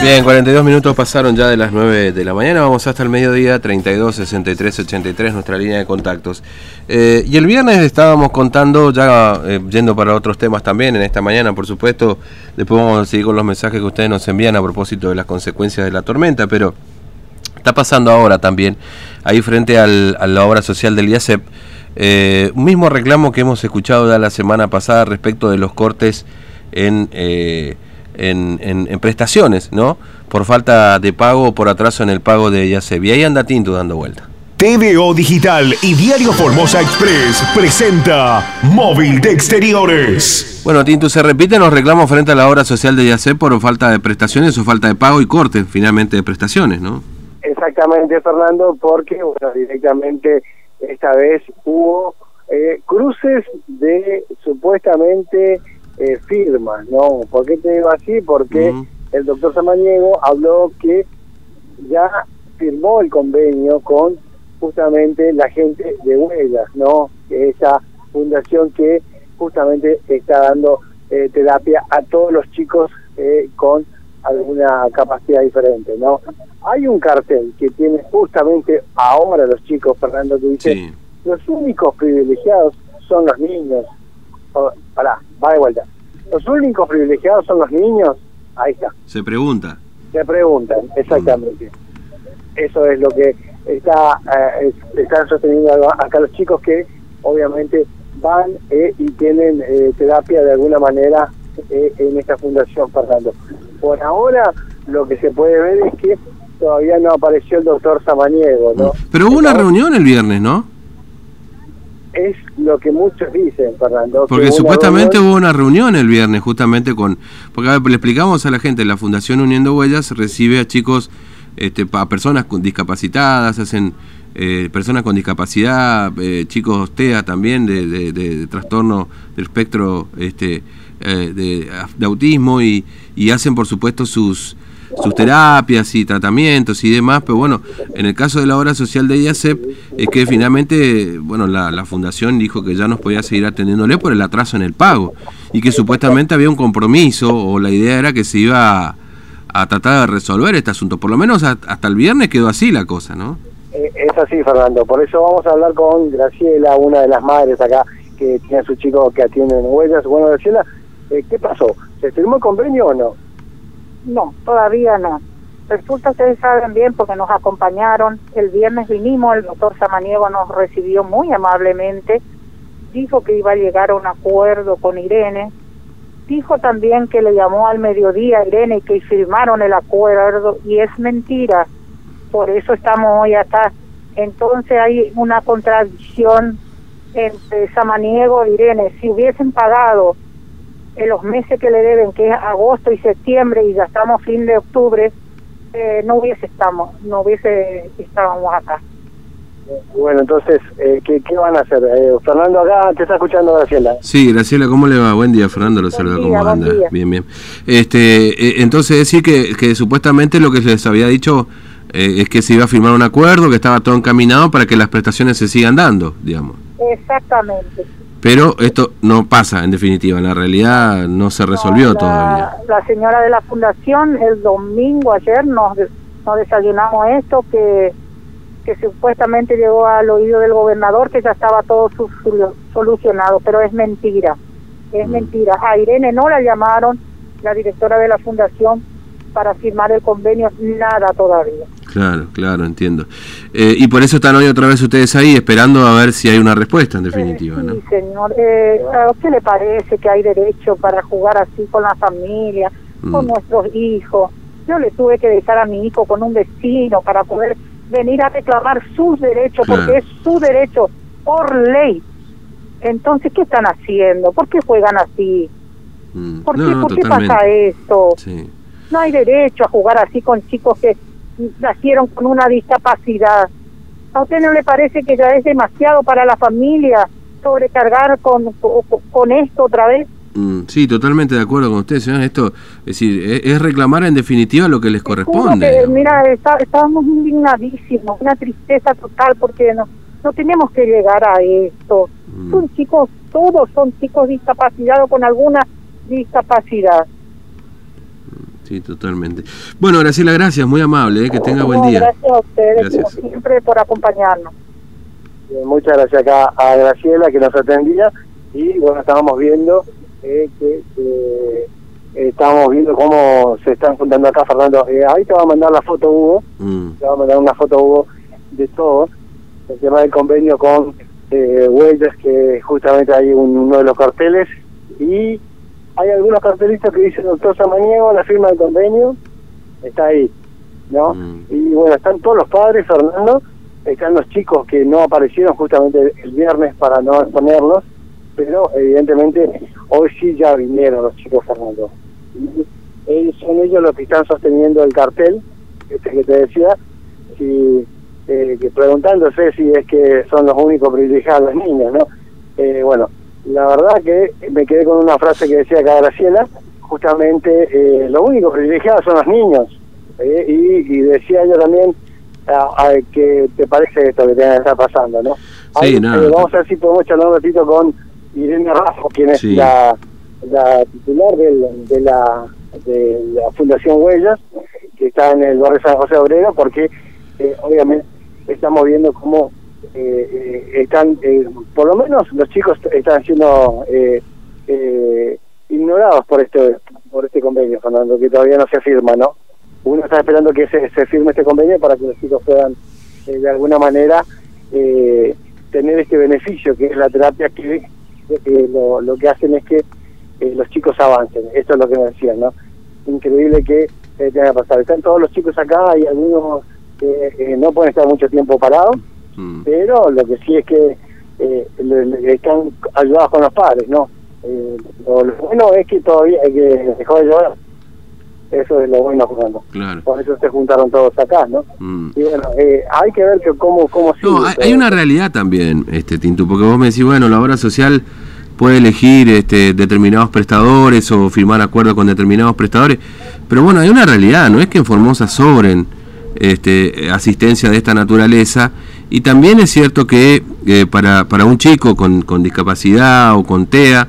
Bien, 42 minutos pasaron ya de las 9 de la mañana, vamos hasta el mediodía, 32 63 83, nuestra línea de contactos. Eh, y el viernes estábamos contando, ya eh, yendo para otros temas también, en esta mañana por supuesto, después vamos a seguir con los mensajes que ustedes nos envían a propósito de las consecuencias de la tormenta, pero está pasando ahora también, ahí frente al- a la obra social del IACEP, eh, mismo reclamo que hemos escuchado ya la semana pasada respecto de los cortes en, eh, en, en- en prestaciones, ¿no? Por falta de pago o por atraso en el pago de IACEP. Y ahí anda Tinto dando vuelta. TVO Digital y Diario Formosa Express presenta Móvil de Exteriores. Bueno, Tinto, se repiten los reclamos frente a la obra social de IACEP por falta de prestaciones o falta de pago y corte finalmente de prestaciones, ¿no? Exactamente, Fernando, porque bueno, directamente esta vez hubo eh, cruces de supuestamente eh, firmas, ¿no? ¿Por qué te digo así? Porque el doctor Samaniego habló que ya firmó el convenio con justamente la gente de Huellas, ¿no? Que esa fundación que justamente está dando eh, terapia a todos los chicos eh, con alguna capacidad diferente, ¿no? Hay un cartel que tiene justamente ahora los chicos, Fernando, que dice, Sí. los únicos privilegiados son los niños. Oh, pará, va de vuelta. Los únicos privilegiados son los niños. Ahí está. Se pregunta. Se preguntan, exactamente. Eso es lo que está eh, es- están sosteniendo acá los chicos que obviamente van eh, y tienen eh, terapia de alguna manera eh, en esta fundación, Fernando. Por ahora lo que se puede ver es que todavía no apareció el doctor Samaniego, ¿no? Pero hubo una reunión el viernes, ¿no? Es lo que muchos dicen, Fernando. que Porque supuestamente reunión- hubo una reunión el viernes justamente con... Porque a ver, le explicamos a la gente, la Fundación Uniendo Huellas recibe a chicos, este, a personas con discapacitadas, hacen eh, personas con discapacidad, eh, chicos TEA también, de, de- de- de trastorno del espectro este, eh, de, de autismo y, y hacen por supuesto sus sus terapias y tratamientos y demás, pero bueno, en el caso de la obra social de IACEP es que finalmente, bueno, la, la fundación dijo que ya nos podía seguir atendiéndole por el atraso en el pago y que supuestamente había un compromiso o la idea era que se iba a, a tratar de resolver este asunto, por lo menos hasta el viernes quedó así la cosa, ¿no? Eh, Es así, Fernando. Por eso vamos a hablar con Graciela, una de las madres acá que tiene a su chico que atienden huellas. Bueno, Graciela, eh, ¿qué pasó? ¿Se firmó el convenio o no? No, todavía no. Resulta, ustedes saben bien, porque nos acompañaron. El viernes vinimos, el doctor Samaniego nos recibió muy amablemente. Dijo que iba a llegar a un acuerdo con Irene. Dijo también que le llamó al mediodía a Irene y que firmaron el acuerdo. Y es mentira. Por eso estamos hoy acá. Entonces hay una contradicción entre Samaniego e Irene. Si hubiesen pagado en los meses que le deben, que es agosto y septiembre, y ya estamos fin de octubre, eh, no hubiese estamos, no hubiese estábamos acá. Bueno, entonces, eh, ¿qué, ¿qué van a hacer? Eh, Fernando acá te está escuchando Graciela. Sí, Graciela, ¿cómo le va? Buen día, Fernando, lo saluda, ¿cómo buen anda? día. Bien, bien. Este, eh, entonces decir que, que supuestamente lo que les había dicho eh, es que se iba a firmar un acuerdo, que estaba todo encaminado para que las prestaciones se sigan dando, digamos. Exactamente. Pero esto no pasa, en definitiva, en la realidad no se resolvió No, la, todavía. La señora de la fundación, el domingo ayer nos, nos desayunamos esto, que, que supuestamente llegó al oído del gobernador que ya estaba todo su- su- solucionado, pero es mentira, es Mm. mentira. A Irene no la llamaron, la directora de la fundación, para firmar el convenio, nada todavía. Claro, claro, entiendo. Eh, y por eso están hoy otra vez ustedes ahí esperando a ver si hay una respuesta, en definitiva, Eh, ¿no? sí, señor. Eh, ¿A usted le parece que hay derecho para jugar así con la familia, con Mm. nuestros hijos? Yo le tuve que dejar a mi hijo con un vecino para poder venir a reclamar sus derechos, Claro. porque es su derecho por ley. Entonces, ¿qué están haciendo? ¿Por qué juegan así? Mm. ¿Por, qué, No, ¿por qué totalmente. pasa esto? Sí. No hay derecho a jugar así con chicos que nacieron con una discapacidad. ¿A usted no le parece que ya es demasiado para la familia sobrecargar con, con, con esto otra vez? Mm, sí, totalmente de acuerdo con usted, señor. Esto, es decir, es, es reclamar en definitiva lo que les corresponde. que, mira, está- estábamos indignadísimos, una tristeza total porque no, no tenemos que llegar a esto. Mm. Son chicos, todos son chicos discapacitados con alguna discapacidad. Sí, totalmente. Bueno, Graciela, gracias, muy amable, eh, que tenga buen día. Gracias a ustedes, Gracias. como siempre, por acompañarnos. Muchas gracias acá a Graciela que nos atendía y bueno, estábamos viendo eh, que eh, estábamos viendo cómo se están juntando acá, Fernando. Eh, ahí te va a mandar la foto, Hugo, Mm, te va a mandar una foto, Hugo, de todo. El tema del convenio con eh, Huellas, que justamente hay un- uno de los carteles y hay algunos cartelistas que dicen doctor Samaniego, la firma del convenio está ahí, ¿no? Mm. Y bueno, están todos los padres, Fernando, están los chicos que no aparecieron justamente el viernes para no exponerlos, pero evidentemente hoy sí ya vinieron los chicos, Fernando. Y ellos, son ellos los que están sosteniendo el cartel, este que te decía, si, eh, que preguntándose si es que son los únicos privilegiados los niños, ¿no? Eh, bueno, la verdad que me quedé con una frase que decía acá Graciela, justamente eh, los únicos privilegiados son los niños. Eh, y, y decía yo también ah, que te parece esto que que estar pasando, ¿no? Sí, Ahí, nada. eh, vamos a ver si podemos charlar un ratito con Irene Rafa, quien es Sí. la, la titular del- de, la, de la Fundación Huellas, que está en el barrio San José Obrero, porque eh, obviamente estamos viendo cómo eh, están, eh, por lo menos los chicos están siendo eh, eh, ignorados por este por este convenio, Fernando, que todavía no se firma, ¿no? Uno está esperando que se, se firme este convenio para que los chicos puedan, de alguna manera, tener este beneficio, que es la terapia que, lo, que hacen es que eh, los chicos avancen. Esto es lo que me decían, ¿no? Increíble que eh, tenga que pasar. Están todos los chicos acá y algunos eh, no pueden estar mucho tiempo parados, mm. pero lo que sí es que eh, le- le- están ayudados con los padres, ¿no? Eh, lo, lo bueno es que todavía que dejó de llover. Eso es lo bueno, Fernando. Claro. Por eso se juntaron todos acá, ¿no? Mm. Y bueno, eh, hay que ver que cómo, cómo sigue. No, hay, hay una realidad también, este Tintu, porque vos me decís, bueno, la obra social puede elegir este, determinados prestadores o firmar acuerdos con determinados prestadores, pero bueno, hay una realidad, no es que en Formosa sobren este, asistencia de esta naturaleza, y también es cierto que eh, para, para un chico con, con discapacidad o con TEA,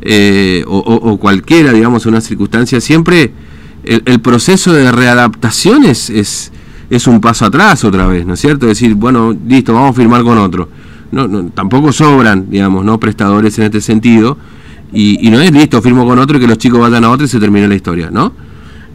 eh, o, cualquiera, digamos, una circunstancia, siempre el, el proceso de readaptación es, es, es un paso atrás otra vez, ¿no es cierto? Decir, bueno, listo, vamos a firmar con otro. No, no, tampoco sobran, digamos, ¿no? Prestadores en este sentido. Y, y no es listo, firmo con otro y que los chicos vayan a otro y se termine la historia, ¿no?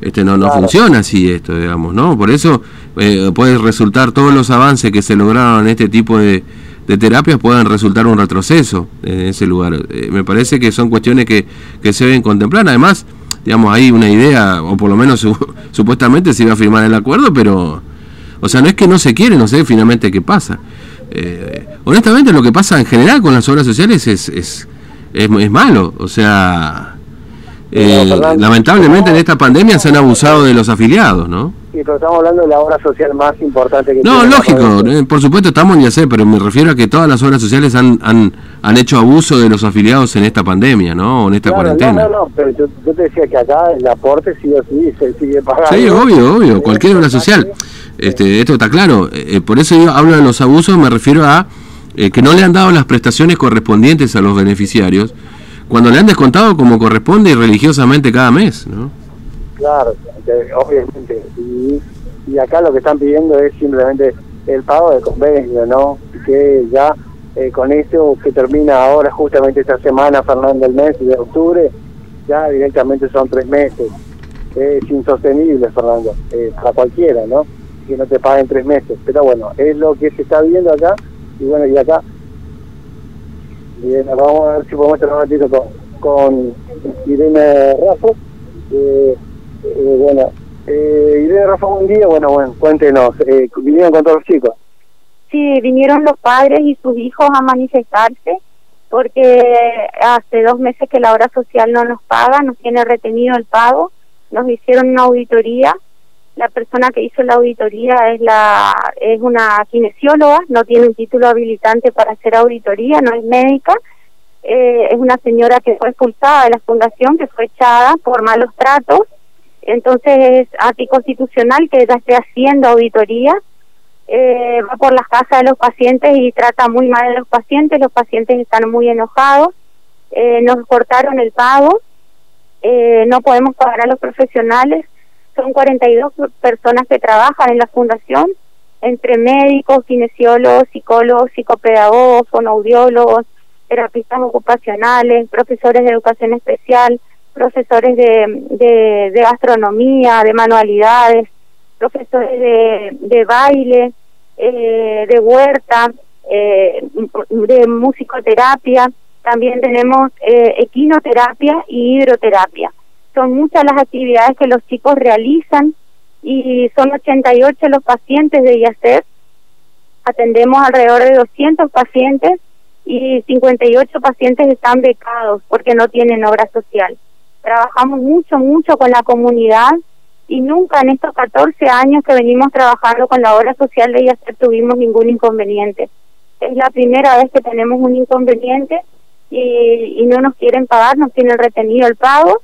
Este no, no Claro. funciona así esto, digamos, ¿no? Por eso eh, puede resultar todos los avances que se lograron en este tipo de, de terapias pueden resultar un retroceso en ese lugar. Eh, me parece que son cuestiones que, que se deben contemplar. Además, digamos, hay una idea, o por lo menos su- supuestamente se iba a firmar el acuerdo, pero, o sea, no es que no se quiere, no sé finalmente qué pasa. Eh, honestamente, lo que pasa en general con las obras sociales es, es, es, es malo, o sea, eh, lamentablemente en esta pandemia se han abusado de los afiliados, ¿no? Sí, pero estamos hablando de la obra social más importante que No, lógico, eh, por supuesto estamos ya sé, pero me refiero a que todas las obras sociales han, han, han hecho abuso de los afiliados en esta pandemia, ¿no? O en esta Claro, cuarentena. No, no, no, pero yo, yo te decía que acá el aporte sí o sí se sigue pagando. Sí, obvio, obvio, cualquier obra social. Este, esto está claro. Eh, por eso yo hablo de los abusos, me refiero a eh, que no le han dado las prestaciones correspondientes a los beneficiarios cuando le han descontado como corresponde y religiosamente cada mes, ¿no? Claro, obviamente. Y, y acá lo que están pidiendo es simplemente el pago del convenio, ¿no? Que ya eh, con esto que termina ahora, justamente esta semana, Fernando, el mes de octubre, ya directamente son tres meses. Es insostenible, Fernando, eh, para cualquiera, ¿no? Que no te paguen tres meses. Pero bueno, es lo que se está viendo acá. Y bueno, y acá Bien, vamos a ver si podemos tener un ratito con, con Irene Rafa. Eh, eh, bueno, eh, Irene Rafa, buen día. Bueno, bueno, cuéntenos. Eh, ¿Vinieron con todos los chicos? Sí, vinieron los padres y sus hijos a manifestarse porque hace dos meses que la obra social no nos paga, nos tiene retenido el pago, nos hicieron una auditoría, la persona que hizo la auditoría es la es una kinesióloga, no tiene un título habilitante para hacer auditoría, no es médica, eh, es una señora que fue expulsada de la fundación, que fue echada por malos tratos, entonces es anticonstitucional que ella esté haciendo auditoría. Eh, va por las casas de los pacientes y trata muy mal a los pacientes, los pacientes están muy enojados, eh, nos cortaron el pago, no podemos pagar a los profesionales, son 42 personas que trabajan en la fundación, entre médicos, kinesiólogos, psicólogos, psicopedagogos, fonoaudiólogos, terapistas ocupacionales, profesores de educación especial, profesores de, de, gastronomía, de manualidades, profesores de, de baile, eh, de huerta, eh, de musicoterapia, también tenemos eh, equinoterapia y hidroterapia. Son muchas las actividades que los chicos realizan y son 88 los pacientes de IACER. Atendemos alrededor de 200 pacientes y 58 pacientes están becados porque no tienen obra social. Trabajamos mucho, mucho con la comunidad y nunca en estos 14 años que venimos trabajando con la obra social de IACER tuvimos ningún inconveniente. Es la primera vez que tenemos un inconveniente y, y no nos quieren pagar, nos tienen retenido el pago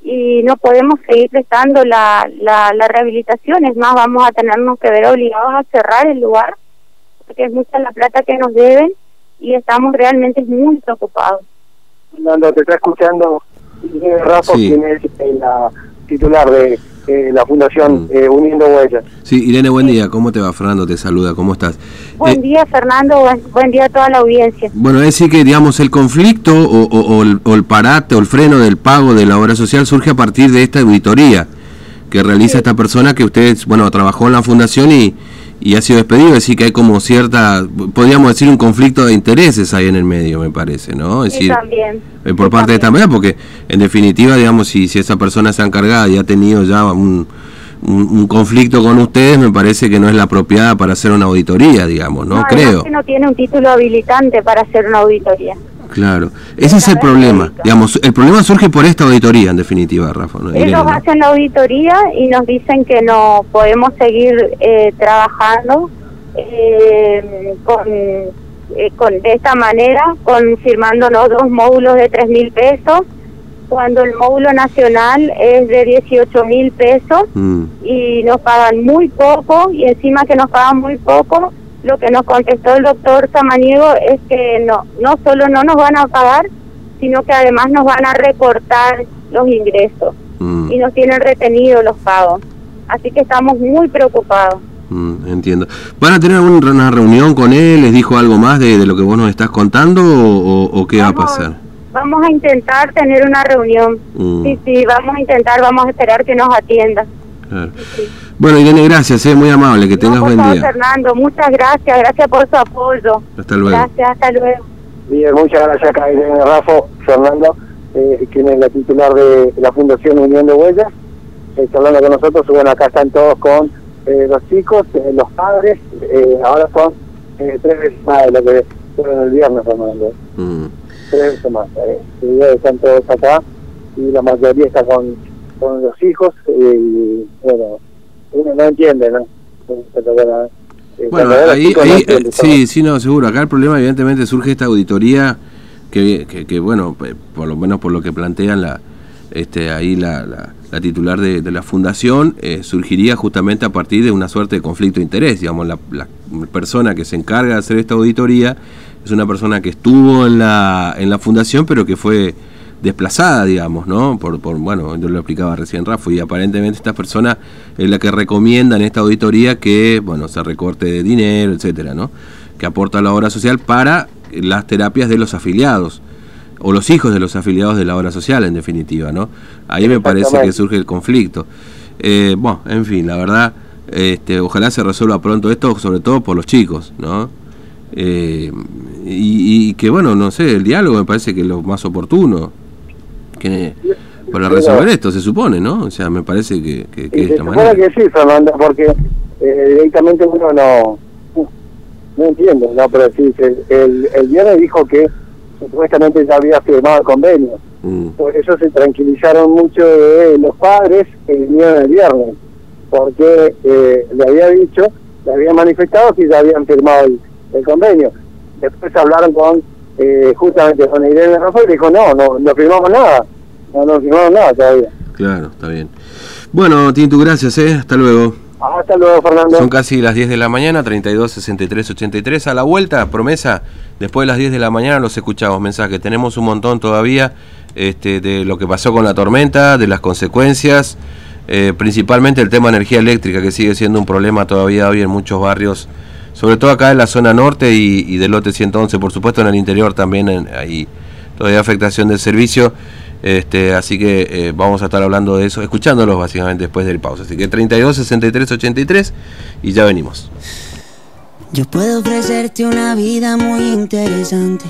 y no podemos seguir prestando la, la, la rehabilitación, es más, vamos a tenernos que ver obligados a cerrar el lugar, porque es mucha la plata que nos deben y estamos realmente muy preocupados. Fernando, te está escuchando. Rafa, quien es la titular de la Fundación mm. eh, Uniendo Huellas. Sí, Irene, buen día. ¿Cómo te va? Fernando te saluda. ¿Cómo estás? Buen eh, día, Fernando. Buen, día a toda la audiencia. Bueno, es decir que, digamos, el conflicto o, el, o, el, parate o el freno del pago de la obra social surge a partir de esta auditoría que realiza esta persona que usted, bueno, trabajó en la Fundación y, y ha sido despedido, es decir, que hay como cierta, podríamos decir, un conflicto de intereses ahí en el medio, me parece, ¿no? Es decir, también. Eh, por parte de esta manera, porque en definitiva, digamos, si, si esa persona se ha encargado y ha tenido ya un, un, conflicto con ustedes, me parece que no es la apropiada para hacer una auditoría, digamos, ¿no? Creo. Que no tiene un título habilitante para hacer una auditoría. Claro, ese es el problema. Digamos, el problema surge por esta auditoría, en definitiva, Rafa. Ellos hacen la auditoría y nos dicen que no podemos seguir eh, trabajando eh, con, eh, con de esta manera, con firmándonos dos módulos de tres mil pesos, cuando el módulo nacional es de 18 mil pesos mm. y nos pagan muy poco y encima que nos pagan muy poco lo que nos contestó el doctor Samaniego es que no, no solo no nos van a pagar, sino que además nos van a recortar los ingresos mm. y nos tienen retenido los pagos. Así que estamos muy preocupados. Mm, entiendo. ¿Van a tener una reunión con él? ¿Les dijo algo más de, lo que vos nos estás contando o, qué va a pasar? Vamos a intentar tener una reunión. Mm. Sí, sí, vamos a intentar, vamos a esperar que nos atienda. Bueno, Irene, gracias, eh, muy amable, que tengas buen día. Fernando, muchas gracias, gracias por su apoyo. Hasta luego. Gracias, hasta luego. Bien, muchas gracias acá Irene Rafa, Fernando, eh, quien es la titular de la Fundación Unión de Huellas. Está hablando con nosotros, bueno, acá están todos con eh, los chicos, eh, los padres, ahora son tres veces más de lo que fueron el viernes, Fernando. Mm. Tres veces más. están todos acá y la mayoría está con, con los hijos y bueno uno no entiende, ¿no? Bueno, ahí, eh, sí, sí, no, seguro. Acá el problema evidentemente surge esta auditoría que, que, bueno, por lo menos por lo que plantean la, este, ahí la, la, titular de, la fundación, eh, surgiría justamente a partir de una suerte de conflicto de interés. Digamos, la, la, persona que se encarga de hacer esta auditoría es una persona que estuvo en la, en la fundación, pero que fue desplazada, digamos, ¿no? Por, por, bueno, yo lo explicaba recién Rafa, y aparentemente esta persona es la que recomienda en esta auditoría que, bueno, se recorte de dinero, etcétera, ¿no? Que aporta la obra social para las terapias de los afiliados, o los hijos de los afiliados de la obra social, en definitiva, ¿no? Ahí me parece que surge el conflicto. Eh, bueno, en fin, la verdad, este, ojalá se resuelva pronto esto, sobre todo por los chicos, ¿no? Eh, y, y, que bueno, no sé, el diálogo me parece que es lo más oportuno que para resolver esto, se supone, ¿no? O sea, me parece que, que, que de esta manera. que sí, Fernando, porque eh, directamente uno no no entiende, ¿no? Pero sí, el, el viernes dijo que supuestamente ya había firmado el convenio. Mm. Por eso se tranquilizaron mucho de los padres que vinieron el viernes, porque eh, le había dicho, le había manifestado que ya habían firmado el, convenio. Después hablaron con eh, justamente con Irene Rafael y dijo, no, no, no firmamos nada, no, no firmamos nada todavía. Claro, está bien. Bueno, Tintu, gracias, ¿eh? Hasta luego. Hasta luego, Fernando. Son casi las 10 de la mañana, 32, 63, 83. A la vuelta, promesa, después de las 10 de la mañana los escuchamos mensajes. Tenemos un montón todavía este, de lo que pasó con la tormenta, de las consecuencias. eh, principalmente el tema de energía eléctrica, que sigue siendo un problema todavía hoy en muchos barrios, sobre todo acá en la zona norte y, del lote 111, por supuesto en el interior también en- hay todavía afectación del servicio. Este, así que eh, vamos a estar hablando de eso, escuchándolos básicamente después del pausa. Así que 32 63 83 y ya venimos. Yo puedo ofrecerte una vida muy interesante.